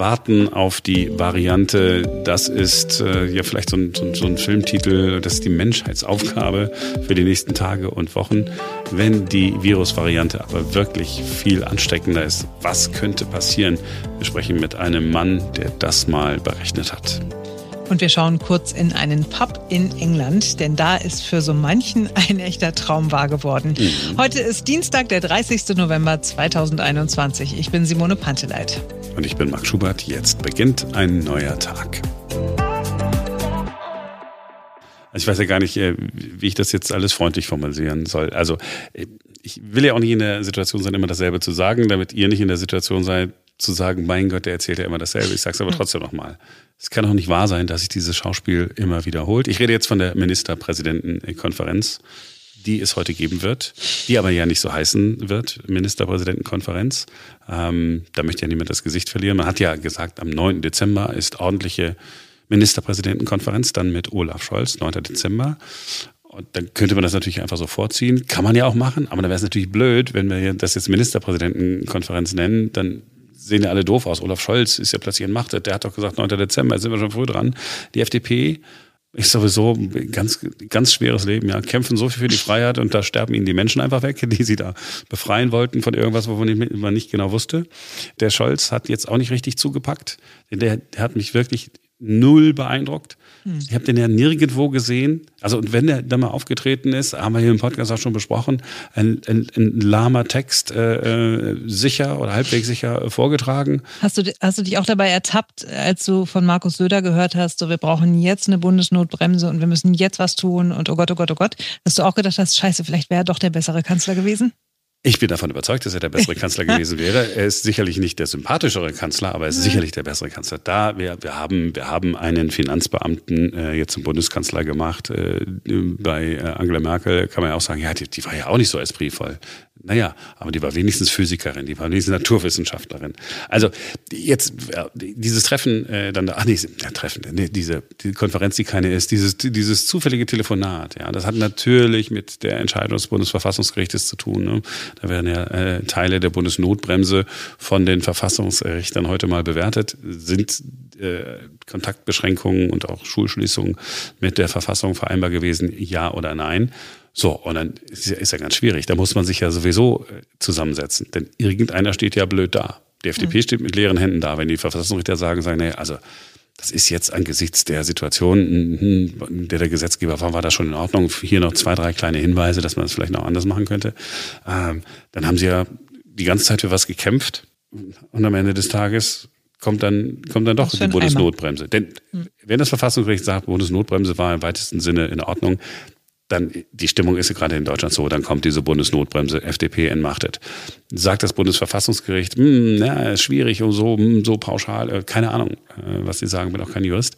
warten auf die Variante. Das ist äh, ja vielleicht so ein, so, so ein Filmtitel, das ist die Menschheitsaufgabe für die nächsten Tage und Wochen. Wenn die Virusvariante aber wirklich viel ansteckender ist, was könnte passieren? Wir sprechen mit einem Mann, der das mal berechnet hat. Und wir schauen kurz in einen Pub in England, denn da ist für so manchen ein echter Traum wahr geworden. Mhm. Heute ist Dienstag, der 30. November 2021. Ich bin Simone Panteleit. Und ich bin Marc Schubert. Jetzt beginnt ein neuer Tag. Also ich weiß ja gar nicht, äh, wie ich das jetzt alles freundlich formulieren soll. Also äh, ich will ja auch nicht in der Situation sein, immer dasselbe zu sagen, damit ihr nicht in der Situation seid, zu sagen, mein Gott, der erzählt ja immer dasselbe. Ich sage es aber trotzdem nochmal. Es kann auch nicht wahr sein, dass sich dieses Schauspiel immer wiederholt. Ich rede jetzt von der Ministerpräsidentenkonferenz, die es heute geben wird, die aber ja nicht so heißen wird, Ministerpräsidentenkonferenz. Ähm, da möchte ja niemand das Gesicht verlieren. Man hat ja gesagt, am 9. Dezember ist ordentliche Ministerpräsidentenkonferenz, dann mit Olaf Scholz, 9. Dezember. Und dann könnte man das natürlich einfach so vorziehen. Kann man ja auch machen, aber dann wäre es natürlich blöd, wenn wir das jetzt Ministerpräsidentenkonferenz nennen, dann sehen ja alle doof aus. Olaf Scholz ist ja plötzlich in Macht. Der hat doch gesagt, 9. Dezember, jetzt sind wir schon früh dran. Die FDP ist sowieso ein ganz, ganz schweres Leben, ja. Kämpfen so viel für die Freiheit und da sterben ihnen die Menschen einfach weg, die sie da befreien wollten von irgendwas, wovon man nicht genau wusste. Der Scholz hat jetzt auch nicht richtig zugepackt. Der, der hat mich wirklich null beeindruckt. Hm. Ich habe den ja nirgendwo gesehen. Also und wenn der da mal aufgetreten ist, haben wir hier im Podcast auch schon besprochen, ein, ein, ein lahmer Text äh, äh sicher oder halbwegs sicher äh, vorgetragen. Hast du, hast du dich auch dabei ertappt, als du von Markus Söder gehört hast, so wir brauchen jetzt eine Bundesnotbremse und wir müssen jetzt was tun und oh Gott, oh Gott, oh Gott, dass du auch gedacht hast, scheiße, vielleicht wäre er doch der bessere Kanzler gewesen? Ich bin davon überzeugt, dass er der bessere Kanzler gewesen wäre. Er ist sicherlich nicht der sympathischere Kanzler, aber er ist sicherlich der bessere Kanzler. Da wir, wir haben wir haben einen Finanzbeamten äh, jetzt zum Bundeskanzler gemacht. Äh, bei äh, Angela Merkel kann man ja auch sagen, ja, die, die war ja auch nicht so espritvoll. Naja, aber die war wenigstens Physikerin, die war wenigstens Naturwissenschaftlerin. Also jetzt dieses Treffen, äh, dann da, ach nee, ja, Treffen, nee, diese die Konferenz, die keine ist, dieses, dieses zufällige Telefonat, ja, das hat natürlich mit der Entscheidung des Bundesverfassungsgerichtes zu tun. Ne? Da werden ja äh, Teile der Bundesnotbremse von den Verfassungsrichtern heute mal bewertet. Sind äh, Kontaktbeschränkungen und auch Schulschließungen mit der Verfassung vereinbar gewesen, ja oder nein? So, und dann ist ja, ist ja ganz schwierig. Da muss man sich ja sowieso äh, zusammensetzen. Denn irgendeiner steht ja blöd da. Die FDP mhm. steht mit leeren Händen da. Wenn die Verfassungsrichter sagen, sagen, nee, also das ist jetzt angesichts der Situation, in der der Gesetzgeber war, war das schon in Ordnung. Hier noch zwei, drei kleine Hinweise, dass man das vielleicht noch anders machen könnte. Ähm, dann haben sie ja die ganze Zeit für was gekämpft. Und am Ende des Tages kommt dann, kommt dann doch die Bundesnotbremse. Denn mhm. wenn das Verfassungsgericht sagt, Bundesnotbremse war im weitesten Sinne in Ordnung, dann die Stimmung ist ja gerade in Deutschland so, dann kommt diese Bundesnotbremse, FDP entmachtet. Sagt das Bundesverfassungsgericht, hm, na, ist schwierig und so, hm, so pauschal, äh, keine Ahnung, äh, was sie sagen, bin auch kein Jurist.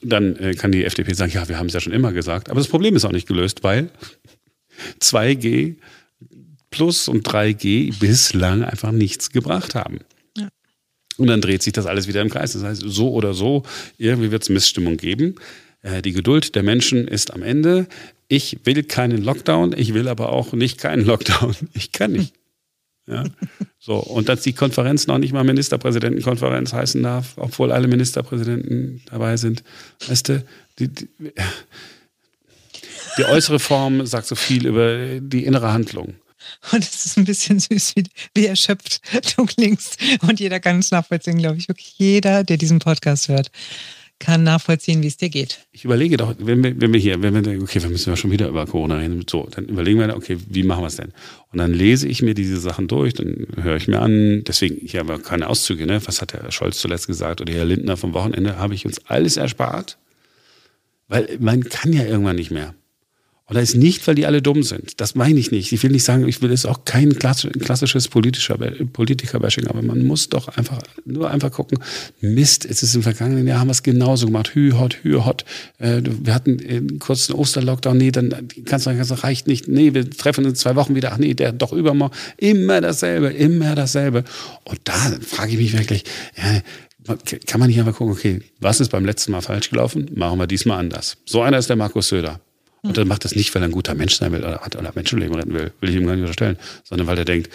Dann äh, kann die FDP sagen, ja, wir haben es ja schon immer gesagt. Aber das Problem ist auch nicht gelöst, weil 2G plus und 3G bislang einfach nichts gebracht haben. Ja. Und dann dreht sich das alles wieder im Kreis. Das heißt, so oder so, irgendwie wird es Missstimmung geben. Äh, die Geduld der Menschen ist am Ende. Ich will keinen Lockdown, ich will aber auch nicht keinen Lockdown. Ich kann nicht. Ja, so. Und dass die Konferenz noch nicht mal Ministerpräsidentenkonferenz heißen darf, obwohl alle Ministerpräsidenten dabei sind. Weißt du, die, die, die äußere Form sagt so viel über die innere Handlung. Und es ist ein bisschen süß, wie, wie erschöpft du klingst. Und jeder kann es nachvollziehen, glaube ich. Wirklich jeder, der diesen Podcast hört kann nachvollziehen, wie es dir geht. Ich überlege doch, wenn wir, wenn wir hier, wenn wir, okay, wir müssen ja schon wieder über Corona reden, so, dann überlegen wir, okay, wie machen wir es denn? Und dann lese ich mir diese Sachen durch, dann höre ich mir an, deswegen, hier haben wir keine Auszüge, ne? Was hat Herr Scholz zuletzt gesagt oder Herr Lindner vom Wochenende, habe ich uns alles erspart, weil man kann ja irgendwann nicht mehr. Und das ist nicht, weil die alle dumm sind. Das meine ich nicht. Ich will nicht sagen, ich will jetzt auch kein klassisches politischer Politiker-Bashing, aber man muss doch einfach nur einfach gucken, Mist, es ist im vergangenen Jahr haben wir es genauso gemacht. Hü, hot, hü, hot. Äh, wir hatten einen kurzen Osterlockdown. Nee, dann kannst du das reicht nicht. Nee, wir treffen in zwei Wochen wieder. Ach nee, der doch übermorgen. Immer dasselbe, immer dasselbe. Und da frage ich mich wirklich, ja, kann man nicht einfach gucken, okay, was ist beim letzten Mal falsch gelaufen? Machen wir diesmal anders. So einer ist der Markus Söder. Und er macht das nicht, weil er ein guter Mensch sein will oder, oder Menschenleben retten will, will ich ihm gar nicht unterstellen, sondern weil er denkt,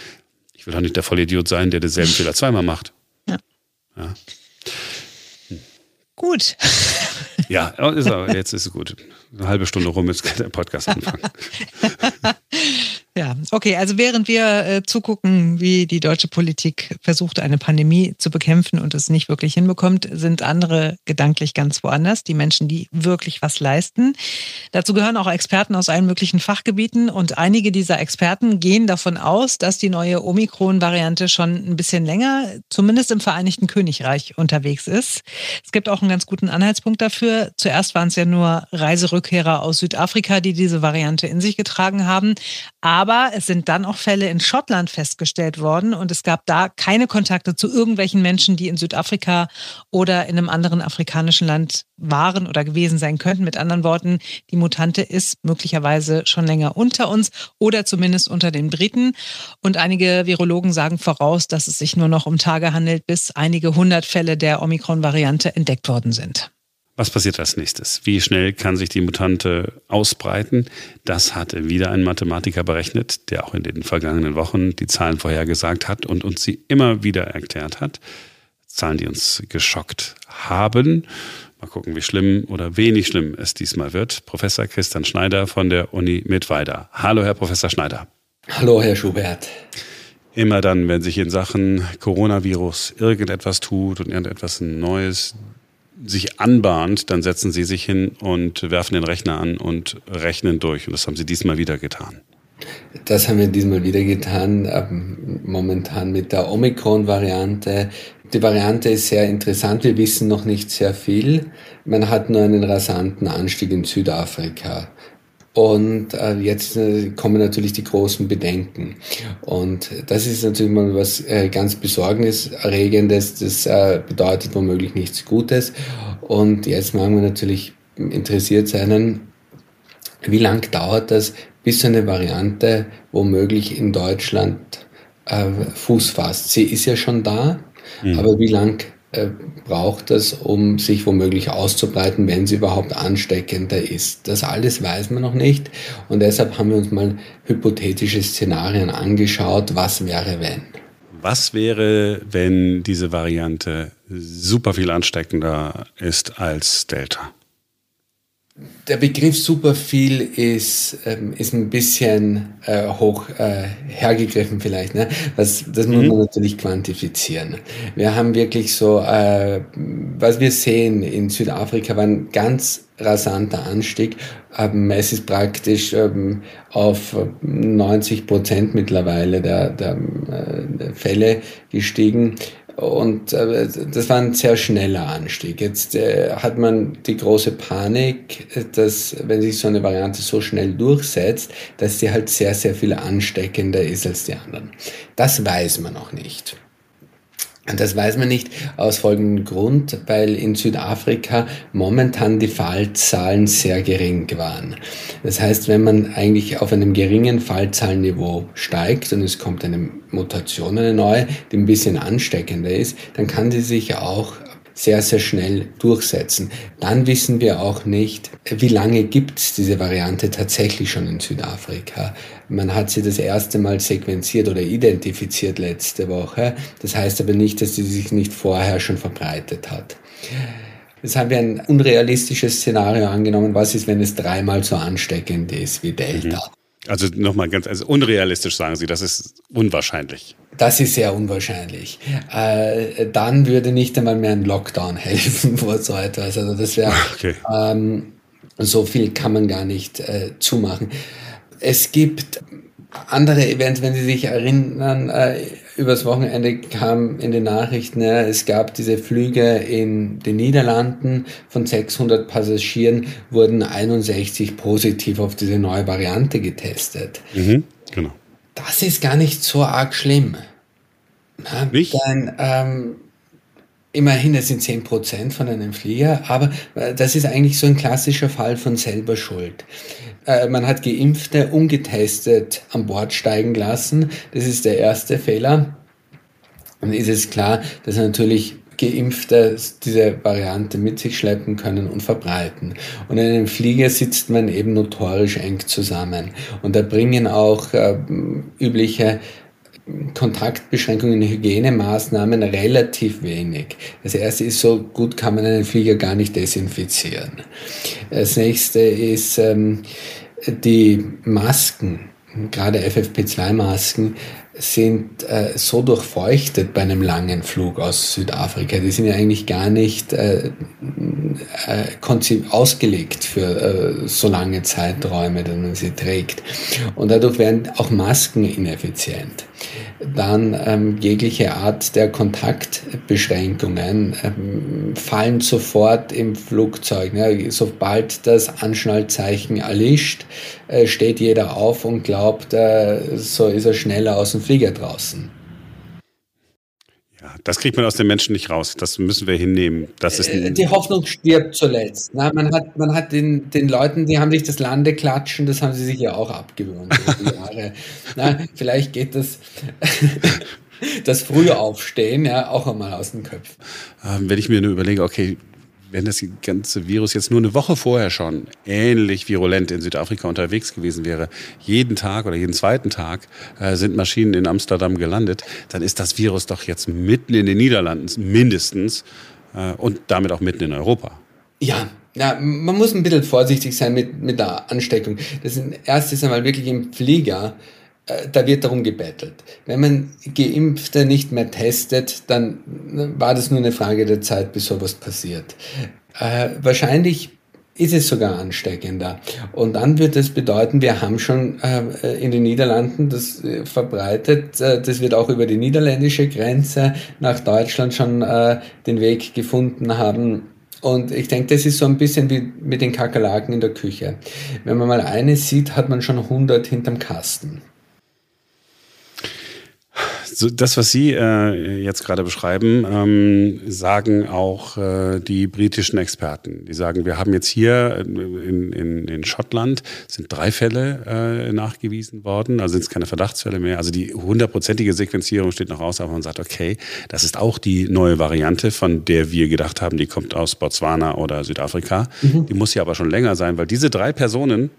ich will doch nicht der Vollidiot sein, der denselben Fehler zweimal macht. Ja. Ja. Gut. Ja, ist aber, jetzt ist es gut. Eine halbe Stunde rum ist der Podcast anfangen. Ja, okay. Also während wir äh, zugucken, wie die deutsche Politik versucht, eine Pandemie zu bekämpfen und es nicht wirklich hinbekommt, sind andere gedanklich ganz woanders. Die Menschen, die wirklich was leisten. Dazu gehören auch Experten aus allen möglichen Fachgebieten und einige dieser Experten gehen davon aus, dass die neue Omikron-Variante schon ein bisschen länger, zumindest im Vereinigten Königreich, unterwegs ist. Es gibt auch einen ganz guten Anhaltspunkt dafür. Zuerst waren es ja nur Reiserückkehrer aus Südafrika, die diese Variante in sich getragen haben. Aber es sind dann auch Fälle in Schottland festgestellt worden und es gab da keine Kontakte zu irgendwelchen Menschen, die in Südafrika oder in einem anderen afrikanischen Land waren oder gewesen sein könnten. Mit anderen Worten, die Mutante ist möglicherweise schon länger unter uns oder zumindest unter den Briten. Und einige Virologen sagen voraus, dass es sich nur noch um Tage handelt, bis einige hundert Fälle der Omikron-Variante entdeckt worden sind. Was passiert als nächstes? Wie schnell kann sich die Mutante ausbreiten? Das hat wieder ein Mathematiker berechnet, der auch in den vergangenen Wochen die Zahlen vorhergesagt hat und uns sie immer wieder erklärt hat. Zahlen, die uns geschockt haben. Mal gucken, wie schlimm oder wenig schlimm es diesmal wird. Professor Christian Schneider von der Uni Mittweida. Hallo, Herr Professor Schneider. Hallo, Herr Schubert. Immer dann, wenn sich in Sachen Coronavirus irgendetwas tut und irgendetwas Neues sich anbahnt, dann setzen sie sich hin und werfen den Rechner an und rechnen durch. Und das haben sie diesmal wieder getan. Das haben wir diesmal wieder getan, ähm, momentan mit der Omikron-Variante. Die Variante ist sehr interessant, wir wissen noch nicht sehr viel. Man hat nur einen rasanten Anstieg in Südafrika. Und äh, jetzt äh, kommen natürlich die großen Bedenken. Und das ist natürlich mal was äh, ganz Besorgniserregendes. Das äh, bedeutet womöglich nichts Gutes. Und jetzt machen wir natürlich interessiert sein, wie lang dauert das, bis eine Variante womöglich in Deutschland äh, Fuß fasst? Sie ist ja schon da, mhm. aber wie lang braucht das, um sich womöglich auszubreiten, wenn sie überhaupt ansteckender ist. Das alles weiß man noch nicht und deshalb haben wir uns mal hypothetische Szenarien angeschaut, was wäre wenn. Was wäre, wenn diese Variante super viel ansteckender ist als Delta? Der Begriff super viel ist, ähm, ist ein bisschen äh, hoch äh, hergegriffen vielleicht. Ne? Das, das muss mhm. man natürlich quantifizieren. Wir haben wirklich so, äh, was wir sehen in Südafrika war ein ganz rasanter Anstieg. Ähm, es ist praktisch ähm, auf 90 Prozent mittlerweile der, der, äh, der Fälle gestiegen. Und äh, das war ein sehr schneller Anstieg. Jetzt äh, hat man die große Panik, dass wenn sich so eine Variante so schnell durchsetzt, dass sie halt sehr, sehr viel ansteckender ist als die anderen. Das weiß man noch nicht. Das weiß man nicht aus folgendem Grund, weil in Südafrika momentan die Fallzahlen sehr gering waren. Das heißt, wenn man eigentlich auf einem geringen Fallzahlenniveau steigt und es kommt eine Mutation, eine neue, die ein bisschen ansteckender ist, dann kann sie sich auch sehr, sehr schnell durchsetzen. Dann wissen wir auch nicht, wie lange gibt es diese Variante tatsächlich schon in Südafrika. Man hat sie das erste Mal sequenziert oder identifiziert letzte Woche. Das heißt aber nicht, dass sie sich nicht vorher schon verbreitet hat. Jetzt haben wir ein unrealistisches Szenario angenommen. Was ist, wenn es dreimal so ansteckend ist wie Delta? Also nochmal ganz, also unrealistisch sagen Sie, das ist unwahrscheinlich. Das ist sehr unwahrscheinlich. Äh, dann würde nicht einmal mehr ein Lockdown helfen vor so etwas. Also das wäre, okay. ähm, so viel kann man gar nicht äh, zumachen. Es gibt andere Events, wenn Sie sich erinnern, äh, übers Wochenende kam in den Nachrichten, ja, es gab diese Flüge in den Niederlanden von 600 Passagieren, wurden 61 positiv auf diese neue Variante getestet. Mhm, genau. Das ist gar nicht so arg schlimm. Ja, nicht? Denn, ähm, Immerhin, das sind 10 Prozent von einem Flieger, aber äh, das ist eigentlich so ein klassischer Fall von selber Schuld. Äh, man hat Geimpfte ungetestet an Bord steigen lassen. Das ist der erste Fehler. Dann ist es klar, dass natürlich Geimpfte diese Variante mit sich schleppen können und verbreiten. Und in einem Flieger sitzt man eben notorisch eng zusammen. Und da bringen auch äh, übliche Kontaktbeschränkungen, Hygienemaßnahmen relativ wenig. Das erste ist, so gut kann man einen Flieger gar nicht desinfizieren. Das nächste ist ähm, die Masken, gerade FFP2-Masken sind äh, so durchfeuchtet bei einem langen Flug aus Südafrika. Die sind ja eigentlich gar nicht äh, äh, ausgelegt für äh, so lange Zeiträume, dass man sie trägt. Und dadurch werden auch Masken ineffizient dann ähm, jegliche Art der Kontaktbeschränkungen ähm, fallen sofort im Flugzeug. Ne? Sobald das Anschnallzeichen erlischt, äh, steht jeder auf und glaubt, äh, so ist er schneller aus dem Flieger draußen. Ja, das kriegt man aus den Menschen nicht raus. Das müssen wir hinnehmen. Das ist die Hoffnung stirbt zuletzt. Na, man hat, man hat den, den Leuten, die haben sich das Lande klatschen, das haben sie sich ja auch abgewöhnt über die Jahre. Na, vielleicht geht das, das frühe Aufstehen ja auch einmal aus dem Köpfen. Ähm, wenn ich mir nur überlege, okay, wenn das ganze Virus jetzt nur eine Woche vorher schon ähnlich virulent in Südafrika unterwegs gewesen wäre, jeden Tag oder jeden zweiten Tag äh, sind Maschinen in Amsterdam gelandet, dann ist das Virus doch jetzt mitten in den Niederlanden mindestens äh, und damit auch mitten in Europa. Ja, ja, man muss ein bisschen vorsichtig sein mit, mit der Ansteckung. Das ist erstes einmal wirklich im Flieger da wird darum gebettelt. Wenn man Geimpfte nicht mehr testet, dann war das nur eine Frage der Zeit, bis sowas passiert. Äh, wahrscheinlich ist es sogar ansteckender. Und dann wird es bedeuten, wir haben schon äh, in den Niederlanden das äh, verbreitet, äh, das wird auch über die niederländische Grenze nach Deutschland schon äh, den Weg gefunden haben. Und ich denke, das ist so ein bisschen wie mit den Kakerlaken in der Küche. Wenn man mal eine sieht, hat man schon 100 hinterm Kasten so das, was Sie äh, jetzt gerade beschreiben, ähm, sagen auch äh, die britischen Experten. Die sagen, wir haben jetzt hier in, in, in Schottland sind drei Fälle äh, nachgewiesen worden, also sind es keine Verdachtsfälle mehr. Also die hundertprozentige Sequenzierung steht noch aus, aber man sagt, okay, das ist auch die neue Variante, von der wir gedacht haben, die kommt aus Botswana oder Südafrika. Mhm. Die muss ja aber schon länger sein, weil diese drei Personen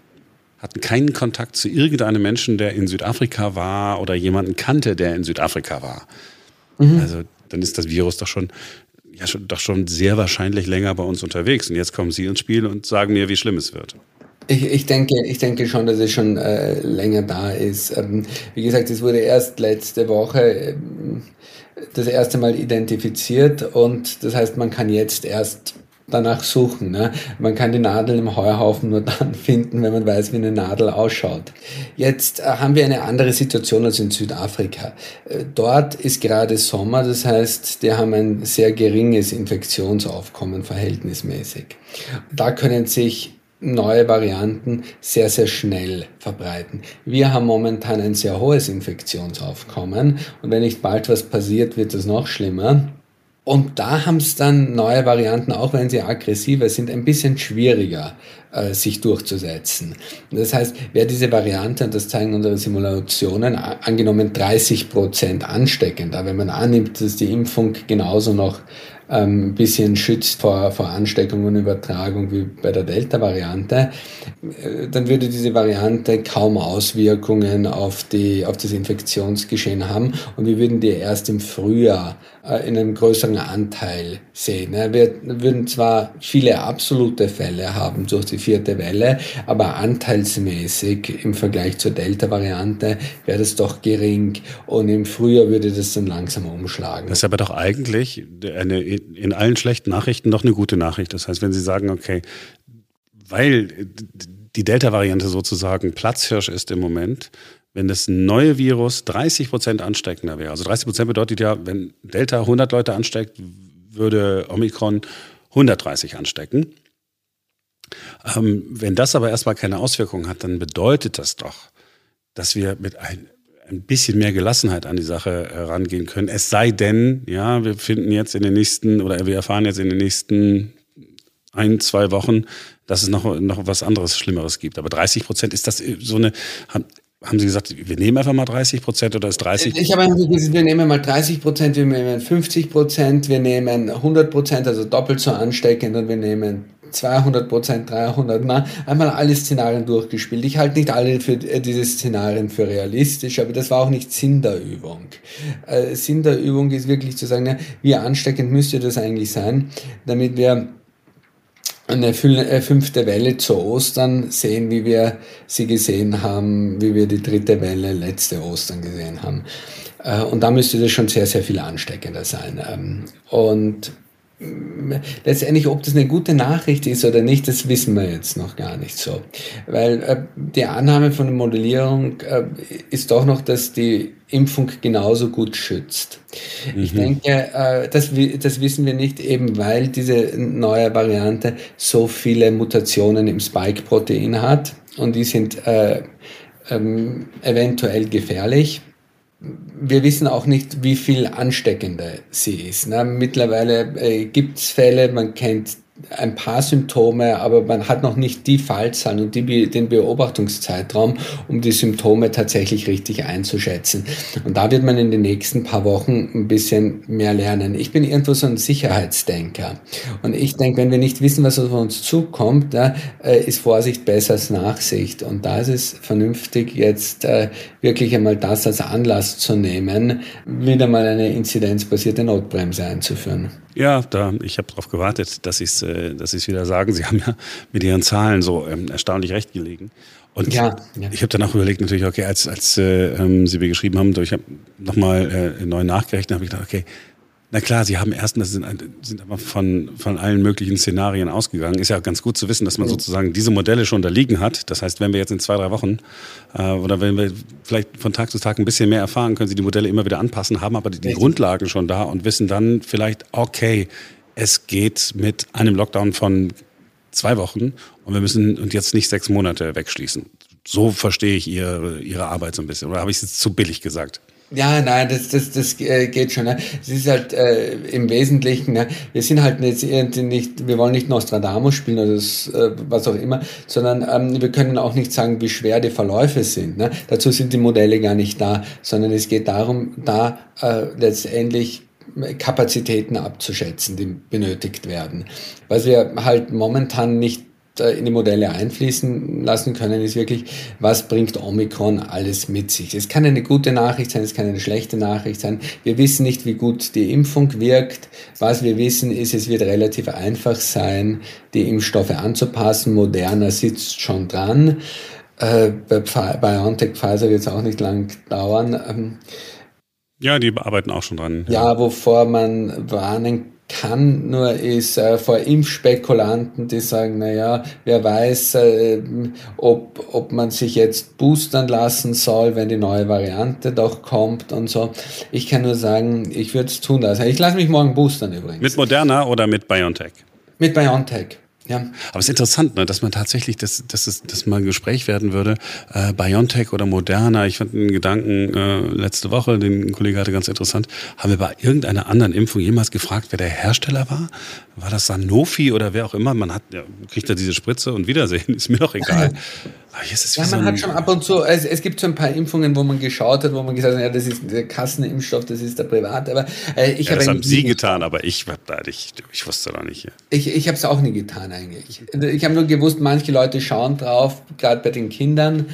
hatten keinen Kontakt zu irgendeinem Menschen, der in Südafrika war oder jemanden kannte, der in Südafrika war. Mhm. Also dann ist das Virus doch schon, ja, schon, doch schon sehr wahrscheinlich länger bei uns unterwegs. Und jetzt kommen Sie ins Spiel und sagen mir, wie schlimm es wird. Ich, ich, denke, ich denke schon, dass es schon äh, länger da ist. Ähm, wie gesagt, es wurde erst letzte Woche ähm, das erste Mal identifiziert und das heißt, man kann jetzt erst danach suchen. Ne? Man kann die Nadel im Heuhaufen nur dann finden, wenn man weiß, wie eine Nadel ausschaut. Jetzt äh, haben wir eine andere Situation als in Südafrika. Äh, dort ist gerade Sommer, das heißt, die haben ein sehr geringes Infektionsaufkommen verhältnismäßig. Da können sich neue Varianten sehr, sehr schnell verbreiten. Wir haben momentan ein sehr hohes Infektionsaufkommen und wenn nicht bald was passiert, wird es noch schlimmer. Und da haben es dann neue Varianten, auch wenn sie aggressiver sind, ein bisschen schwieriger, äh, sich durchzusetzen. Das heißt, wer diese Variante, und das zeigen unsere Simulationen, angenommen 30 Prozent ansteckender, wenn man annimmt, dass die Impfung genauso noch ein bisschen schützt vor, vor Ansteckung und Übertragung wie bei der Delta-Variante, äh, dann würde diese Variante kaum Auswirkungen auf, die, auf das Infektionsgeschehen haben und wir würden die erst im Frühjahr äh, in einem größeren Anteil sehen. Wir würden zwar viele absolute Fälle haben durch die vierte Welle, aber anteilsmäßig im Vergleich zur Delta-Variante wäre das doch gering und im Frühjahr würde das dann langsam umschlagen. Das ist aber doch eigentlich eine, in allen schlechten Nachrichten noch eine gute Nachricht. Das heißt, wenn Sie sagen, okay, weil die Delta-Variante sozusagen Platzhirsch ist im Moment, wenn das neue Virus 30 Prozent ansteckender wäre. Also 30 Prozent bedeutet ja, wenn Delta 100 Leute ansteckt, würde Omikron 130 anstecken. Ähm, wenn das aber erstmal keine Auswirkungen hat, dann bedeutet das doch, dass wir mit ein, ein bisschen mehr Gelassenheit an die Sache herangehen können. Es sei denn, ja, wir finden jetzt in den nächsten oder wir erfahren jetzt in den nächsten ein, zwei Wochen, dass es noch, noch was anderes, Schlimmeres gibt. Aber 30 Prozent ist das so eine, haben Sie gesagt, wir nehmen einfach mal 30 Prozent oder ist 30? Ich habe gesagt, wir nehmen mal 30 Prozent, wir nehmen 50 Prozent, wir nehmen 100 Prozent, also doppelt so ansteckend und wir nehmen 200 Prozent, 300 Mal, einmal alle Szenarien durchgespielt. Ich halte nicht alle für äh, diese Szenarien für realistisch, aber das war auch nicht Sinn der Übung. Äh, Sinn der Übung ist wirklich zu sagen, na, wie ansteckend müsste das eigentlich sein, damit wir eine äh, fünfte Welle zu Ostern sehen, wie wir sie gesehen haben, wie wir die dritte Welle letzte Ostern gesehen haben. Äh, und da müsste das schon sehr, sehr viel ansteckender sein. Ähm, und letztendlich, ob das eine gute Nachricht ist oder nicht, das wissen wir jetzt noch gar nicht so. Weil äh, die Annahme von der Modellierung äh, ist doch noch, dass die Impfung genauso gut schützt. Mhm. Ich denke, äh, das, das wissen wir nicht, eben weil diese neue Variante so viele Mutationen im Spike-Protein hat und die sind äh, ähm, eventuell gefährlich wir wissen auch nicht, wie viel ansteckender sie ist. Ne? Mittlerweile äh, gibt es Fälle, man kennt ein paar Symptome, aber man hat noch nicht die Fallzahlen und die, den Beobachtungszeitraum, um die Symptome tatsächlich richtig einzuschätzen. Und da wird man in den nächsten paar Wochen ein bisschen mehr lernen. Ich bin irgendwo so ein Sicherheitsdenker. Und ich denke, wenn wir nicht wissen, was auf uns zukommt, da äh, ist Vorsicht besser als Nachsicht. Und da ist es vernünftig, jetzt äh, wirklich einmal das als Anlass zu nehmen, wieder mal eine inzidenzbasierte Notbremse einzuführen. Ja, da, ich habe darauf gewartet, dass Sie es äh, dass wieder sagen. Sie haben ja mit Ihren Zahlen so ähm, erstaunlich recht gelegen. Und ja, ja. ich habe dann auch überlegt, natürlich, okay, als, als äh, ähm, Sie mir geschrieben haben, ich habe nochmal äh, neu nachgerechnet, habe ich gedacht, okay, na klar, sie haben erst, das sind, sind aber von, von allen möglichen Szenarien ausgegangen. Ist ja ganz gut zu wissen, dass man sozusagen diese Modelle schon da liegen hat. Das heißt, wenn wir jetzt in zwei, drei Wochen äh, oder wenn wir vielleicht von Tag zu Tag ein bisschen mehr erfahren, können sie die Modelle immer wieder anpassen, haben aber die, die Grundlagen schon da und wissen dann vielleicht, okay, es geht mit einem Lockdown von zwei Wochen und wir müssen und jetzt nicht sechs Monate wegschließen. So verstehe ich ihre, ihre Arbeit so ein bisschen. Oder habe ich es jetzt zu billig gesagt? Ja, nein, das, das, das äh, geht schon. Ne? Es ist halt äh, im Wesentlichen, ne? wir sind halt jetzt irgendwie nicht, wir wollen nicht Nostradamus spielen oder das, äh, was auch immer, sondern ähm, wir können auch nicht sagen, wie schwer die Verläufe sind. Ne? Dazu sind die Modelle gar nicht da, sondern es geht darum, da äh, letztendlich Kapazitäten abzuschätzen, die benötigt werden. Was wir halt momentan nicht in die Modelle einfließen lassen können, ist wirklich, was bringt Omikron alles mit sich. Es kann eine gute Nachricht sein, es kann eine schlechte Nachricht sein. Wir wissen nicht, wie gut die Impfung wirkt. Was wir wissen, ist, es wird relativ einfach sein, die Impfstoffe anzupassen. Moderna sitzt schon dran. Äh, bei BioNTech Pfizer wird es auch nicht lang dauern. Ähm, ja, die arbeiten auch schon dran. Ja, ja wovor man warnen kann, nur ist äh, vor Impfspekulanten, die sagen, naja, wer weiß, äh, ob, ob man sich jetzt boostern lassen soll, wenn die neue Variante doch kommt und so. Ich kann nur sagen, ich würde es tun lassen. Ich lasse mich morgen boostern übrigens. Mit Moderna oder mit BioNTech? Mit BioNTech. Ja. Aber es ist interessant, ne, dass man tatsächlich, dass, dass, es, dass mal ein Gespräch werden würde, äh, BioNTech oder Moderna. Ich fand einen Gedanken äh, letzte Woche, den ein Kollege hatte ganz interessant. Haben wir bei irgendeiner anderen Impfung jemals gefragt, wer der Hersteller war? War das Sanofi oder wer auch immer? Man hat, ja, kriegt ja diese Spritze und Wiedersehen, ist mir doch egal. Ja, man so hat schon ab und zu, es, es gibt so ein paar Impfungen, wo man geschaut hat, wo man gesagt hat, ja, das ist der Kassenimpfstoff, das ist der Privat. Aber äh, ich ja, habe das haben Sie getan, aber ich, ich, ich wusste da nicht. Ich, ich habe es auch nie getan eigentlich. Ich habe nur gewusst, manche Leute schauen drauf, gerade bei den Kindern,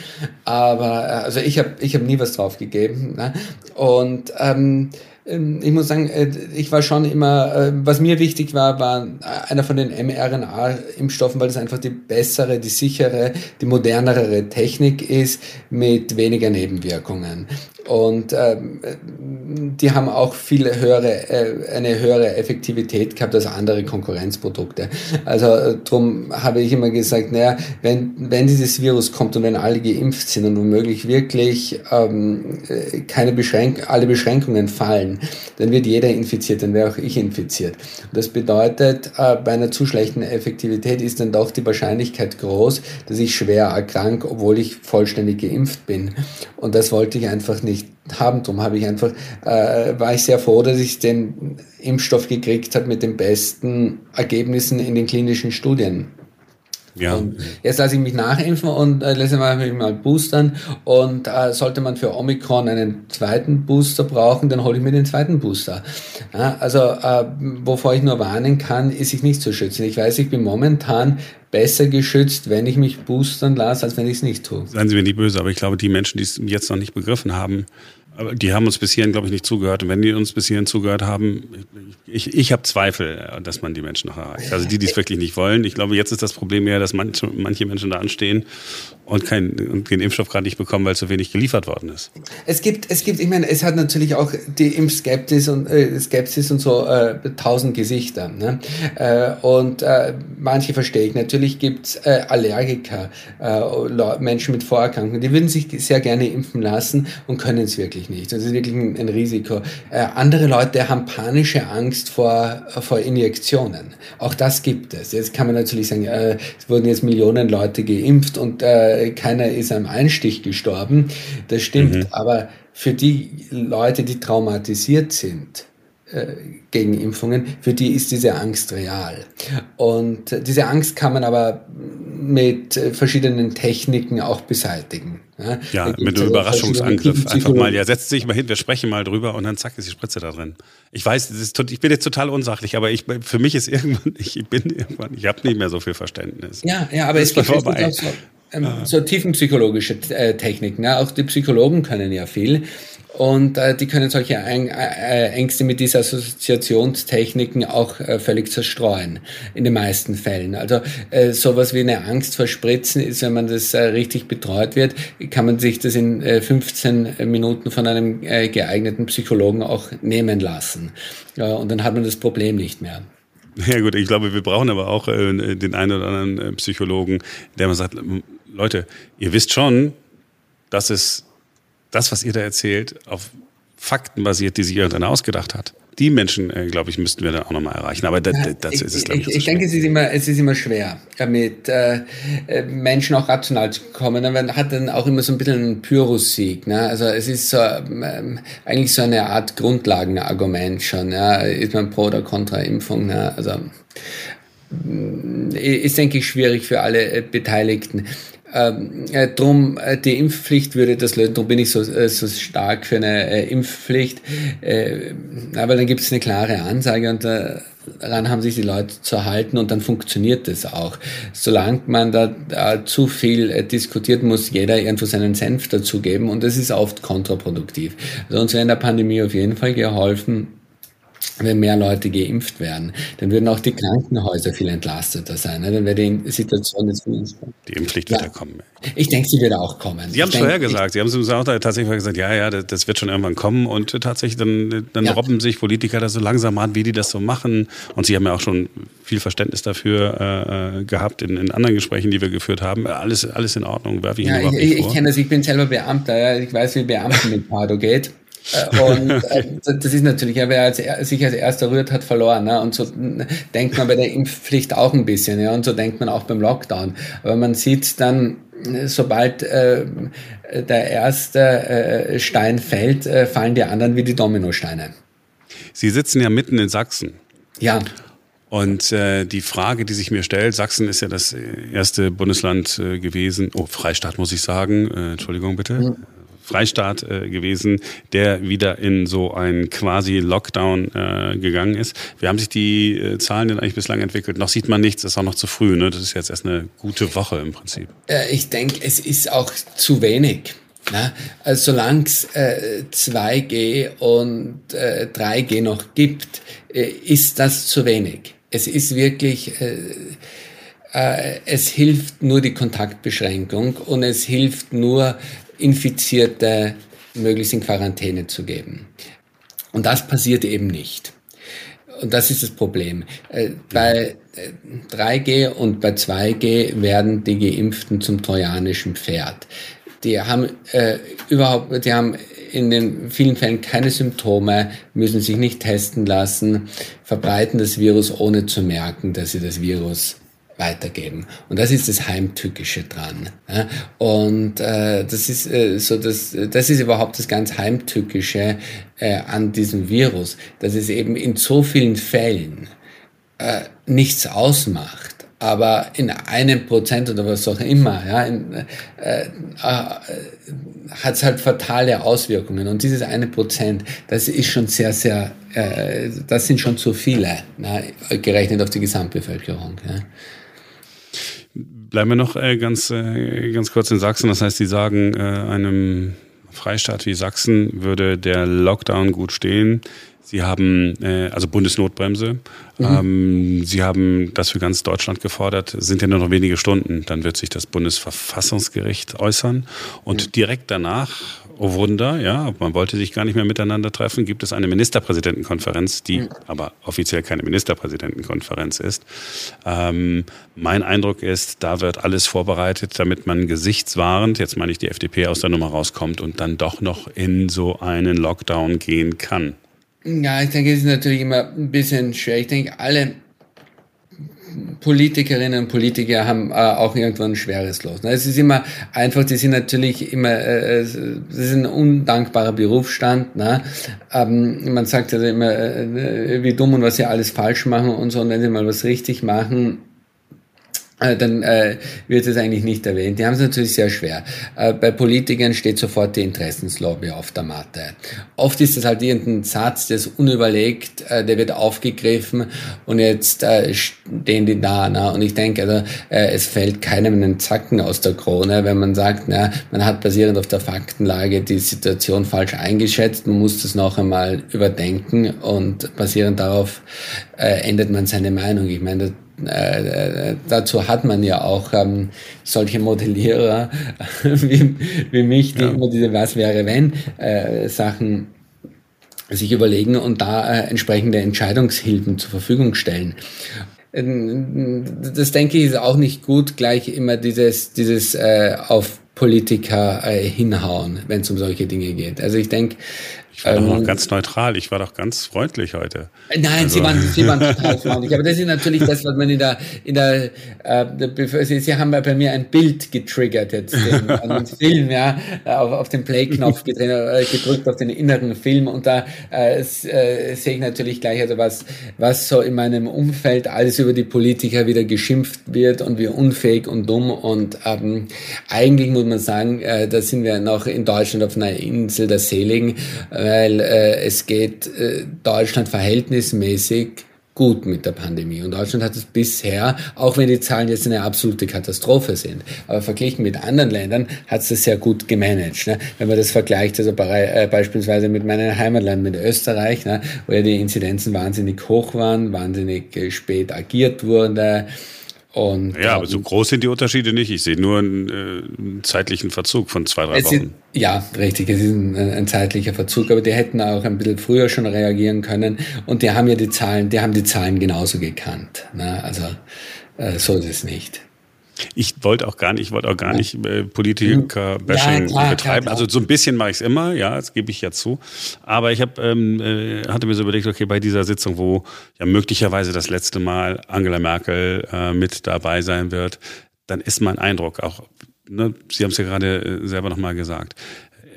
aber äh, also ich habe ich hab nie was drauf gegeben. Ne? Und ähm, ich muss sagen, äh, ich war schon immer, äh, was mir wichtig war, war einer von den mRNA-Impfstoffen, weil das einfach die bessere, die sichere, die modernere Technik ist mit weniger Nebenwirkungen. Und ähm, die haben auch viel höhere, äh, eine höhere Effektivität gehabt als andere Konkurrenzprodukte. Also äh, darum habe ich immer gesagt, naja, wenn, wenn dieses Virus kommt und wenn alle geimpft sind und womöglich wirklich ähm, äh, keine Beschränk alle Beschränkungen fallen, dann wird jeder infiziert, dann wäre auch ich infiziert. Und das bedeutet, äh, bei einer zu schlechten Effektivität ist dann doch die Wahrscheinlichkeit groß, dass ich schwer erkrank, obwohl ich vollständig geimpft bin. Und das wollte ich einfach nicht haben. Darum habe ich einfach, äh, war ich sehr froh, dass ich den Impfstoff gekriegt habe mit den besten Ergebnissen in den klinischen Studien. Ja. Und jetzt lasse ich mich nachimpfen und äh, lasse mich mal boostern. Und äh, sollte man für Omikron einen zweiten Booster brauchen, dann hole ich mir den zweiten Booster. Ja, also äh, wovor ich nur warnen kann, ist sich nicht zu schützen. Ich weiß, ich bin momentan besser geschützt, wenn ich mich boostern lasse, als wenn ich es nicht tue. Seien Sie mir nicht böse, aber ich glaube, die Menschen, die es jetzt noch nicht begriffen haben, aber die haben uns bis hierhin, glaube ich, nicht zugehört. Und wenn die uns bis hierhin zugehört haben, ich, ich habe Zweifel, dass man die Menschen noch erreicht. Also die, die es wirklich nicht wollen. Ich glaube, jetzt ist das Problem eher, dass manche, manche Menschen da anstehen und, kein, und den Impfstoff gerade nicht bekommen, weil zu wenig geliefert worden ist. Es gibt, es gibt, ich meine, es hat natürlich auch die Impfskepsis und äh, Skepsis und so äh, tausend Gesichter. Ne? Äh, und äh, manche verstehe ich. Natürlich gibt's äh, Allergiker, äh, Menschen mit Vorerkrankungen, die würden sich sehr gerne impfen lassen und können es wirklich nicht. Das ist wirklich ein, ein Risiko. Äh, andere Leute haben panische Angst vor, vor Injektionen. Auch das gibt es. Jetzt kann man natürlich sagen, äh, es wurden jetzt Millionen Leute geimpft und äh, keiner ist am Einstich gestorben. Das stimmt. Mhm. Aber für die Leute, die traumatisiert sind, äh, gegen Impfungen, für die ist diese Angst real. Und diese Angst kann man aber mit verschiedenen Techniken auch beseitigen. Ja, ja mit einem Überraschungsangriff. Einfach mal, ja, setzt sich mal hin, wir sprechen mal drüber und dann zack ist die Spritze da drin. Ich weiß, ist, ich bin jetzt total unsachlich, aber ich, für mich ist irgendwann, ich bin irgendwann, ich habe nicht mehr so viel Verständnis. Ja, ja, aber es gibt vorbei. so, ähm, ah. so tiefenpsychologische äh, Techniken. Ne? Auch die Psychologen können ja viel. Und äh, die können solche Äng äh, Ängste mit diesen Assoziationstechniken auch äh, völlig zerstreuen, in den meisten Fällen. Also äh, sowas wie eine Angst vor Spritzen ist, wenn man das äh, richtig betreut wird, kann man sich das in äh, 15 Minuten von einem äh, geeigneten Psychologen auch nehmen lassen. Ja, und dann hat man das Problem nicht mehr. Ja gut, ich glaube, wir brauchen aber auch äh, den einen oder anderen äh, Psychologen, der mal sagt, Leute, ihr wisst schon, dass es das, was ihr da erzählt, auf Fakten basiert, die sich irgendeiner ausgedacht hat. Die Menschen, äh, glaube ich, müssten wir dann auch nochmal erreichen. Aber da, dazu ist es, glaube ich, Ich, ich denke, es ist, immer, es ist immer schwer, mit äh, äh, Menschen auch rational zu kommen. Man hat dann auch immer so ein bisschen einen Pyrrhus-Sieg. Ne? Also es ist so, ähm, eigentlich so eine Art Grundlagenargument schon. Ja? Ist man pro oder contra Impfung? Ne? Also ist, denke ich, schwierig für alle äh, Beteiligten. Ähm, äh, drum äh, die Impfpflicht würde das lösen, darum bin ich so, äh, so stark für eine äh, Impfpflicht. Äh, aber dann gibt es eine klare Ansage und äh, daran haben sich die Leute zu halten und dann funktioniert das auch. Solange man da, da zu viel äh, diskutiert, muss jeder irgendwo seinen Senf dazugeben und das ist oft kontraproduktiv. Also uns wäre in der Pandemie auf jeden Fall geholfen, wenn mehr Leute geimpft werden, dann würden auch die Krankenhäuser viel entlasteter sein. Ne? Dann wäre die Situation jetzt Die Impfpflicht wird ja kommen. Ich denke, sie wird auch kommen. Sie haben es vorher gesagt. Sie haben es auch tatsächlich gesagt, ja, ja, das wird schon irgendwann kommen. Und tatsächlich, dann, dann ja. robben sich Politiker da so langsam an, wie die das so machen. Und Sie haben ja auch schon viel Verständnis dafür äh, gehabt in, in anderen Gesprächen, die wir geführt haben. Alles, alles in Ordnung. Werfe ich ja, ich, ich, ich kenne das. Ich bin selber Beamter. Ja. Ich weiß, wie Beamten mit Pardo geht. Äh, und äh, das ist natürlich, ja, wer als, sich als erster rührt, hat verloren. Ne? Und so denkt man bei der Impfpflicht auch ein bisschen. Ja? Und so denkt man auch beim Lockdown. Aber man sieht dann, sobald äh, der erste äh, Stein fällt, äh, fallen die anderen wie die Dominosteine. Sie sitzen ja mitten in Sachsen. Ja. Und äh, die Frage, die sich mir stellt, Sachsen ist ja das erste Bundesland äh, gewesen, oh, Freistaat muss ich sagen, äh, Entschuldigung bitte, mhm. Freistaat äh, gewesen, der wieder in so ein quasi Lockdown äh, gegangen ist. Wie haben sich die äh, Zahlen denn eigentlich bislang entwickelt? Noch sieht man nichts, das ist auch noch zu früh. Ne? Das ist jetzt erst eine gute Woche im Prinzip. Äh, ich denke, es ist auch zu wenig. Na, also solange es äh, 2G und äh, 3G noch gibt, äh, ist das zu wenig. Es ist wirklich, äh, äh, es hilft nur die Kontaktbeschränkung und es hilft nur Infizierte möglichst in Quarantäne zu geben. Und das passiert eben nicht. Und das ist das Problem. Äh, bei 3G äh, und bei 2G werden die Geimpften zum trojanischen Pferd. Die haben äh, überhaupt, die haben in den vielen Fällen keine Symptome, müssen sich nicht testen lassen, verbreiten das Virus ohne zu merken, dass sie das Virus weitergeben. Und das ist das Heimtückische dran. Und äh, das ist äh, so, das, das ist überhaupt das ganz Heimtückische äh, an diesem Virus, dass es eben in so vielen Fällen äh, nichts ausmacht, aber in einem Prozent oder was auch immer, ja, äh, äh, hat es halt fatale Auswirkungen. Und dieses eine Prozent, das ist schon sehr, sehr, äh, das sind schon zu viele, na, gerechnet auf die Gesamtbevölkerung. Ja. Bleiben wir noch äh, ganz, äh, ganz kurz in Sachsen. Das heißt, Sie sagen, äh, einem Freistaat wie Sachsen würde der Lockdown gut stehen. Sie haben äh, also Bundesnotbremse. Mhm. Ähm, Sie haben das für ganz Deutschland gefordert. Sind ja nur noch wenige Stunden. Dann wird sich das Bundesverfassungsgericht äußern. Und mhm. direkt danach, oh Wunder, ja, man wollte sich gar nicht mehr miteinander treffen, gibt es eine Ministerpräsidentenkonferenz, die mhm. aber offiziell keine Ministerpräsidentenkonferenz ist. Ähm, mein Eindruck ist, da wird alles vorbereitet, damit man gesichtswahrend, jetzt meine ich die FDP, aus der Nummer rauskommt und dann doch noch in so einen Lockdown gehen kann. Ja, ich denke, es ist natürlich immer ein bisschen schwer. Ich denke, alle Politikerinnen und Politiker haben äh, auch irgendwann ein schweres Los. Es ist immer einfach, die sind natürlich immer, äh, es ist ein undankbarer Berufsstand. Ne? Ähm, man sagt ja immer, äh, wie dumm und was sie alles falsch machen und so. Und wenn sie mal was richtig machen, dann äh, wird es eigentlich nicht erwähnt. Die haben es natürlich sehr schwer. Äh, bei Politikern steht sofort die Interessenslobby auf der Matte. Oft ist es halt irgendein Satz, der ist unüberlegt, äh, der wird aufgegriffen und jetzt äh, stehen die da. Na? Und ich denke, also, äh, es fällt keinem einen Zacken aus der Krone, wenn man sagt, na, man hat basierend auf der Faktenlage die Situation falsch eingeschätzt, man muss das noch einmal überdenken und basierend darauf äh, ändert man seine Meinung. Ich meine, äh, dazu hat man ja auch ähm, solche Modellierer wie, wie mich, die ja. immer diese Was wäre wenn äh, Sachen sich überlegen und da äh, entsprechende Entscheidungshilfen zur Verfügung stellen. Ähm, das denke ich ist auch nicht gut, gleich immer dieses, dieses äh, auf Politiker äh, hinhauen, wenn es um solche Dinge geht. Also ich denke, ich war ähm, doch noch ganz neutral, ich war doch ganz freundlich heute. Nein, also. Sie, waren, Sie waren total freundlich. Aber das ist natürlich das, was man in der, in der, äh, Sie, Sie haben bei mir ein Bild getriggert jetzt, den, einen Film, ja, auf, auf den Play-Knopf äh, gedrückt, auf den inneren Film und da äh, äh, sehe ich natürlich gleich, also was, was so in meinem Umfeld alles über die Politiker wieder geschimpft wird und wie unfähig und dumm und ähm, eigentlich muss man sagen, äh, da sind wir noch in Deutschland auf einer Insel der Seligen, äh, weil äh, es geht äh, Deutschland verhältnismäßig gut mit der Pandemie. Und Deutschland hat es bisher, auch wenn die Zahlen jetzt eine absolute Katastrophe sind, aber verglichen mit anderen Ländern hat es das sehr gut gemanagt. Ne? Wenn man das vergleicht, also äh, beispielsweise mit meinem Heimatland, mit Österreich, ne? wo ja die Inzidenzen wahnsinnig hoch waren, wahnsinnig äh, spät agiert wurde, und, ja, aber so groß sind die Unterschiede nicht. Ich sehe nur einen, äh, einen zeitlichen Verzug von zwei, drei Wochen. Ist, ja, richtig, es ist ein, ein, zeitlicher Verzug, aber die hätten auch ein bisschen früher schon reagieren können. Und die haben ja die Zahlen, die haben die Zahlen genauso gekannt. Ne? Also äh, so ist es nicht. Ich wollte auch gar nicht, ich wollte auch gar nicht äh, Politiker-Bashing ja, betreiben. Klar, also so ein bisschen mache ich es immer, ja, das gebe ich ja zu. Aber ich habe ähm, äh, hatte mir so überlegt, okay, bei dieser Sitzung, wo ja möglicherweise das letzte Mal Angela Merkel äh, mit dabei sein wird, dann ist mein Eindruck auch, ne, Sie haben es ja gerade äh, selber nochmal gesagt,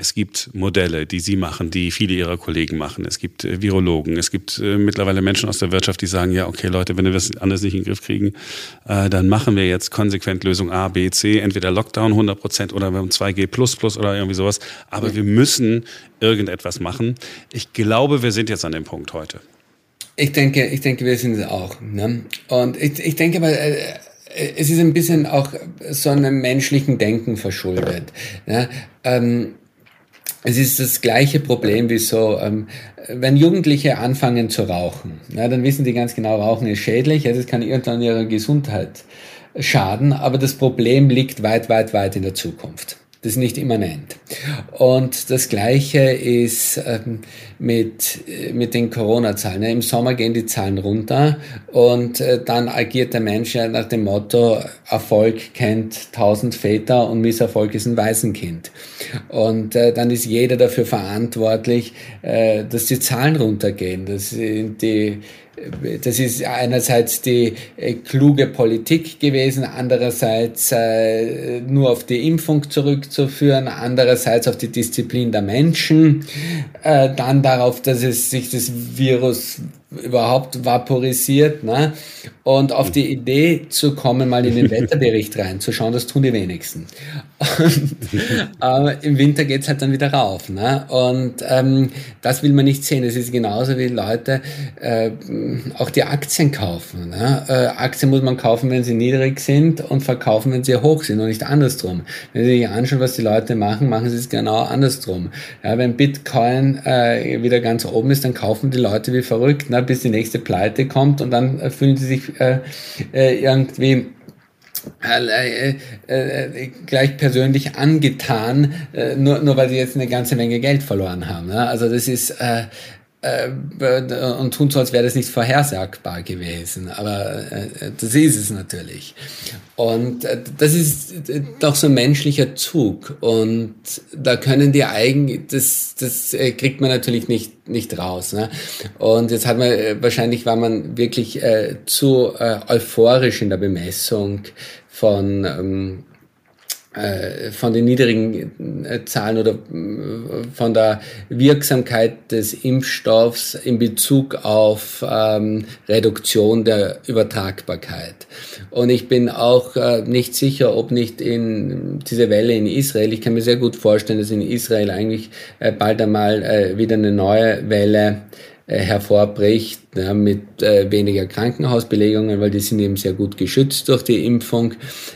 es gibt Modelle, die Sie machen, die viele Ihrer Kollegen machen. Es gibt äh, Virologen. Es gibt äh, mittlerweile Menschen aus der Wirtschaft, die sagen, ja, okay, Leute, wenn wir das anders nicht in den Griff kriegen, äh, dann machen wir jetzt konsequent Lösung A, B, C, entweder Lockdown 100 Prozent oder wir haben 2G plus plus oder irgendwie sowas. Aber wir müssen irgendetwas machen. Ich glaube, wir sind jetzt an dem Punkt heute. Ich denke, ich denke, wir sind es auch. Ne? Und ich, ich denke aber, es ist ein bisschen auch so einem menschlichen Denken verschuldet. Ja? Ähm, es ist das gleiche Problem wie so, ähm, wenn Jugendliche anfangen zu rauchen, ja, dann wissen die ganz genau, Rauchen ist schädlich, also es kann irgendwann ihrer Gesundheit schaden, aber das Problem liegt weit, weit, weit in der Zukunft. Das ist nicht immanent. Und das Gleiche ist ähm, mit, äh, mit den Corona-Zahlen. Im Sommer gehen die Zahlen runter und äh, dann agiert der Mensch ja nach dem Motto, Erfolg kennt tausend Väter und Misserfolg ist ein Waisenkind. Und äh, dann ist jeder dafür verantwortlich, äh, dass die Zahlen runtergehen, dass die das ist einerseits die äh, kluge Politik gewesen, andererseits äh, nur auf die Impfung zurückzuführen, andererseits auf die Disziplin der Menschen, äh, dann darauf, dass es sich das Virus überhaupt vaporisiert. Ne? Und auf die Idee zu kommen, mal in den Wetterbericht reinzuschauen, das tun die wenigsten. Und, äh, Im Winter geht's halt dann wieder rauf. Ne? Und ähm, das will man nicht sehen. Es ist genauso wie Leute äh, auch die Aktien kaufen. Ne? Äh, Aktien muss man kaufen, wenn sie niedrig sind und verkaufen, wenn sie hoch sind und nicht andersrum. Wenn Sie sich anschauen, was die Leute machen, machen sie es genau andersrum. Ja, wenn Bitcoin äh, wieder ganz oben ist, dann kaufen die Leute wie verrückt. Ne? Bis die nächste Pleite kommt und dann äh, fühlen sie sich äh, äh, irgendwie äh, äh, gleich persönlich angetan, äh, nur, nur weil sie jetzt eine ganze Menge Geld verloren haben. Also das ist äh, äh, und tun so, als wäre das nicht vorhersagbar gewesen. Aber äh, das ist es natürlich. Und äh, das ist doch so ein menschlicher Zug. Und da können die eigen, das, das kriegt man natürlich nicht, nicht raus. Ne? Und jetzt hat man, wahrscheinlich war man wirklich äh, zu äh, euphorisch in der Bemessung von ähm, äh, von den niedrigen äh, Zahlen oder äh, von der Wirksamkeit des Impfstoffs in Bezug auf ähm, Reduktion der Übertragbarkeit. Und ich bin auch äh, nicht sicher, ob nicht in diese Welle in Israel, ich kann mir sehr gut vorstellen, dass in Israel eigentlich äh, bald einmal äh, wieder eine neue Welle äh, hervorbricht ja, mit äh, weniger Krankenhausbelegungen, weil die sind eben sehr gut geschützt durch die Impfung.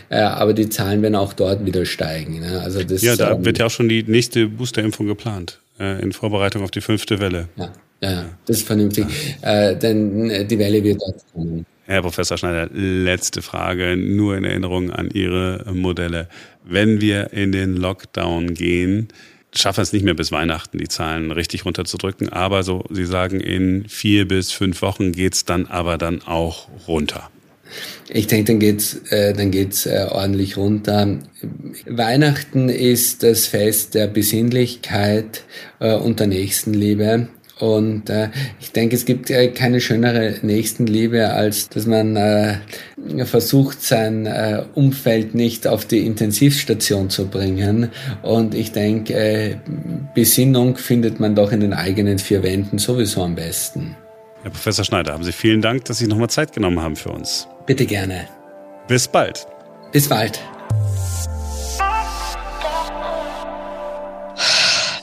Äh, aber die Zahlen werden auch dort wieder steigen. Ne? Also das, ja, da ähm, wird ja auch schon die nächste Boosterimpfung geplant äh, in Vorbereitung auf die fünfte Welle. Ja, ja, das ist vernünftig. Äh, denn äh, die Welle wird dort kommen. Herr Professor Schneider, letzte Frage, nur in Erinnerung an Ihre Modelle. Wenn wir in den Lockdown gehen, schaffen es nicht mehr bis Weihnachten, die Zahlen richtig runterzudrücken. Aber so, Sie sagen, in vier bis fünf Wochen geht's dann aber dann auch runter. Ich denke, dann geht's, äh, dann geht's äh, ordentlich runter. Weihnachten ist das Fest der Besinnlichkeit äh, und der Nächstenliebe. Und äh, ich denke, es gibt äh, keine schönere Nächstenliebe, als dass man äh, versucht, sein äh, Umfeld nicht auf die Intensivstation zu bringen. Und ich denke, äh, Besinnung findet man doch in den eigenen vier Wänden sowieso am besten. Herr Professor Schneider, haben Sie vielen Dank, dass Sie nochmal Zeit genommen haben für uns. Bitte gerne. Bis bald. Bis bald.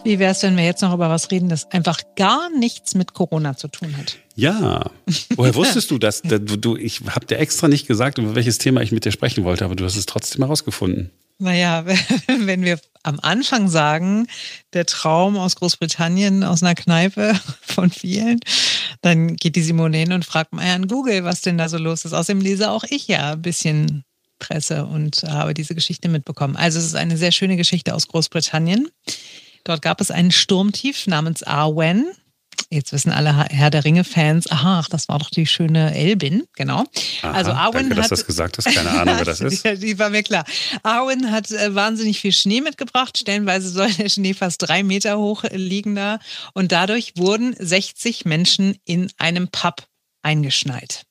Wie wäre es, wenn wir jetzt noch über was reden, das einfach gar nichts mit Corona zu tun hat? Ja. Woher wusstest du das? Du, ich habe dir extra nicht gesagt, über welches Thema ich mit dir sprechen wollte, aber du hast es trotzdem herausgefunden. Naja, wenn wir am Anfang sagen, der Traum aus Großbritannien, aus einer Kneipe von vielen, dann geht die Simone hin und fragt mal an Google, was denn da so los ist. Außerdem lese auch ich ja ein bisschen Presse und habe diese Geschichte mitbekommen. Also es ist eine sehr schöne Geschichte aus Großbritannien. Dort gab es einen Sturmtief namens Arwen. Jetzt wissen alle Herr der Ringe-Fans, aha, das war doch die schöne Elbin, genau. Aha, also Arwen danke, hat, dass du das gesagt hast, keine Ahnung, wer das ist. die, die war mir klar. Arwen hat äh, wahnsinnig viel Schnee mitgebracht. Stellenweise soll der Schnee fast drei Meter hoch liegen da. Und dadurch wurden 60 Menschen in einem Pub eingeschneit.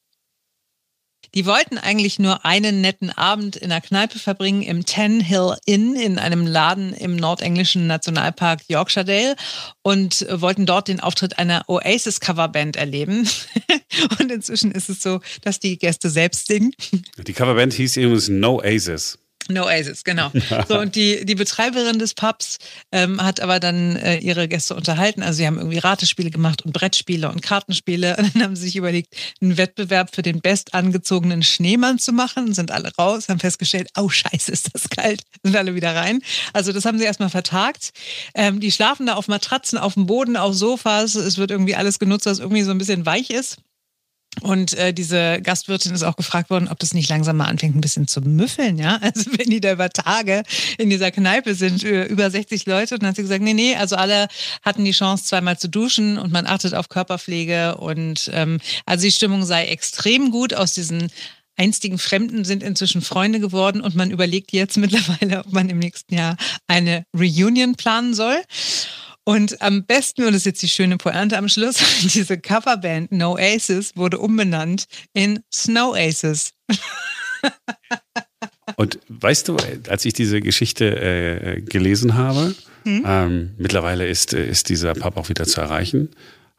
Die wollten eigentlich nur einen netten Abend in der Kneipe verbringen im Ten Hill Inn in einem Laden im nordenglischen Nationalpark Yorkshire und wollten dort den Auftritt einer Oasis Coverband erleben. und inzwischen ist es so, dass die Gäste selbst singen. Die Coverband hieß übrigens No Oasis. No Aces, genau. So, und die, die Betreiberin des Pubs ähm, hat aber dann äh, ihre Gäste unterhalten. Also sie haben irgendwie Ratespiele gemacht und Brettspiele und Kartenspiele. Und dann haben sie sich überlegt, einen Wettbewerb für den bestangezogenen Schneemann zu machen. Sind alle raus, haben festgestellt, oh scheiße, ist das kalt. Sind alle wieder rein. Also das haben sie erstmal vertagt. Ähm, die schlafen da auf Matratzen, auf dem Boden, auf Sofas. Es wird irgendwie alles genutzt, was irgendwie so ein bisschen weich ist. Und äh, diese Gastwirtin ist auch gefragt worden, ob das nicht langsam mal anfängt, ein bisschen zu müffeln, ja. Also wenn die da über Tage in dieser Kneipe sind, über 60 Leute, und dann hat sie gesagt, nee, nee, also alle hatten die Chance, zweimal zu duschen und man achtet auf Körperpflege und ähm, also die Stimmung sei extrem gut aus diesen einstigen Fremden sind inzwischen Freunde geworden und man überlegt jetzt mittlerweile, ob man im nächsten Jahr eine Reunion planen soll. Und am besten, und das ist jetzt die schöne Pointe am Schluss, diese Coverband No Aces wurde umbenannt in Snow Aces. Und weißt du, als ich diese Geschichte äh, gelesen habe, hm? ähm, mittlerweile ist, ist dieser Pub auch wieder zu erreichen,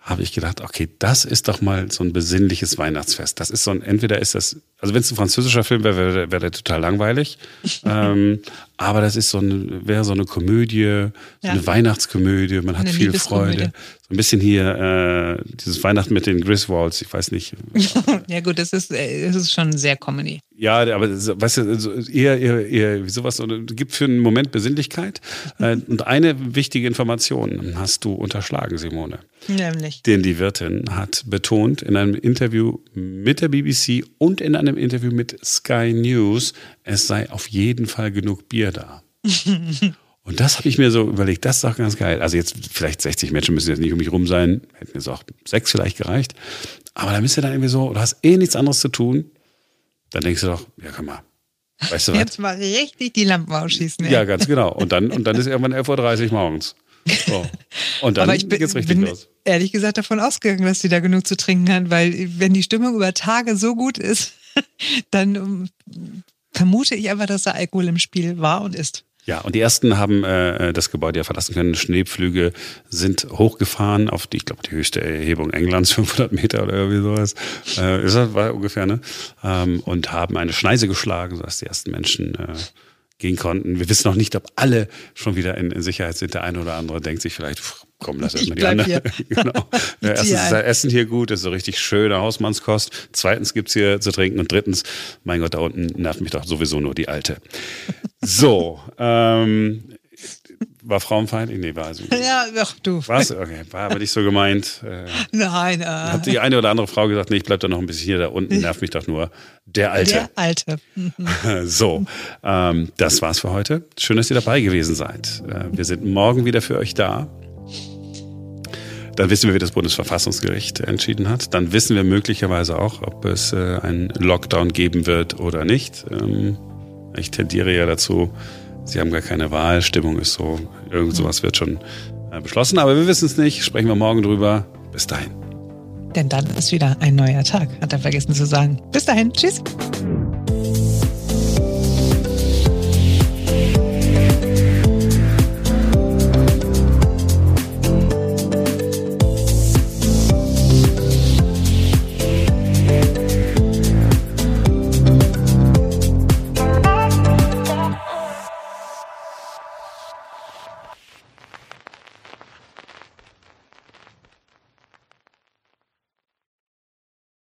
habe ich gedacht, okay, das ist doch mal so ein besinnliches Weihnachtsfest. Das ist so ein, entweder ist das, also wenn es ein französischer Film wäre, wäre wär der total langweilig. ähm, aber das ist so eine, wäre so eine Komödie, so ja. eine Weihnachtskomödie, man hat eine viel Freude. Ein bisschen hier äh, dieses Weihnachten mit den Griswolds, ich weiß nicht. ja gut, das ist, äh, das ist schon sehr Comedy. Ja, aber weißt du, eher, eher, eher wie sowas, gibt für einen Moment Besinnlichkeit. Äh, und eine wichtige Information hast du unterschlagen, Simone. Nämlich. Denn die Wirtin hat betont in einem Interview mit der BBC und in einem Interview mit Sky News, es sei auf jeden Fall genug Bier da. Und das habe ich mir so überlegt, das ist doch ganz geil. Also jetzt vielleicht 60 Menschen müssen jetzt nicht um mich rum sein, hätten jetzt auch sechs vielleicht gereicht. Aber da bist du dann irgendwie so, du hast eh nichts anderes zu tun. Dann denkst du doch, ja, komm mal. Weißt du was? Jetzt mal richtig die Lampen ausschießen. Ey. Ja, ganz genau. Und dann, und dann ist irgendwann 11.30 Uhr morgens. So. Und dann geht es richtig bin los. Ehrlich gesagt davon ausgegangen, dass sie da genug zu trinken hat, weil wenn die Stimmung über Tage so gut ist, dann um, vermute ich einfach, dass da Alkohol im Spiel war und ist. Ja, und die ersten haben äh, das Gebäude ja verlassen können. Schneepflüge sind hochgefahren auf die, ich glaube, die höchste Erhebung Englands, 500 Meter oder irgendwie sowas. Äh, ist das war ungefähr, ne? Ähm, und haben eine Schneise geschlagen, sodass die ersten Menschen äh, gehen konnten. Wir wissen noch nicht, ob alle schon wieder in, in Sicherheit sind. Der eine oder andere denkt sich vielleicht, komm, lass erstmal die anderen. genau. Ja, erstens ist das Essen hier gut, ist so richtig schöne Hausmannskost. Zweitens gibt's hier zu trinken. Und drittens, mein Gott, da unten nervt mich doch sowieso nur die Alte. So, ähm, war frauenfeindlich? Nee, war also. Ja, ach du. Was? Okay, war aber nicht so gemeint. Äh, Nein. Äh, hat die eine oder andere Frau gesagt, nee, ich bleib da noch ein bisschen hier, da unten nervt mich doch nur der Alte. Der Alte. so, ähm, das war's für heute. Schön, dass ihr dabei gewesen seid. Äh, wir sind morgen wieder für euch da. Dann wissen wir, wie das Bundesverfassungsgericht entschieden hat. Dann wissen wir möglicherweise auch, ob es äh, einen Lockdown geben wird oder nicht. Ähm, ich tendiere ja dazu, Sie haben gar keine Wahl, Stimmung ist so, irgend sowas wird schon äh, beschlossen, aber wir wissen es nicht, sprechen wir morgen drüber. Bis dahin. Denn dann ist wieder ein neuer Tag, hat er vergessen zu sagen. Bis dahin, tschüss.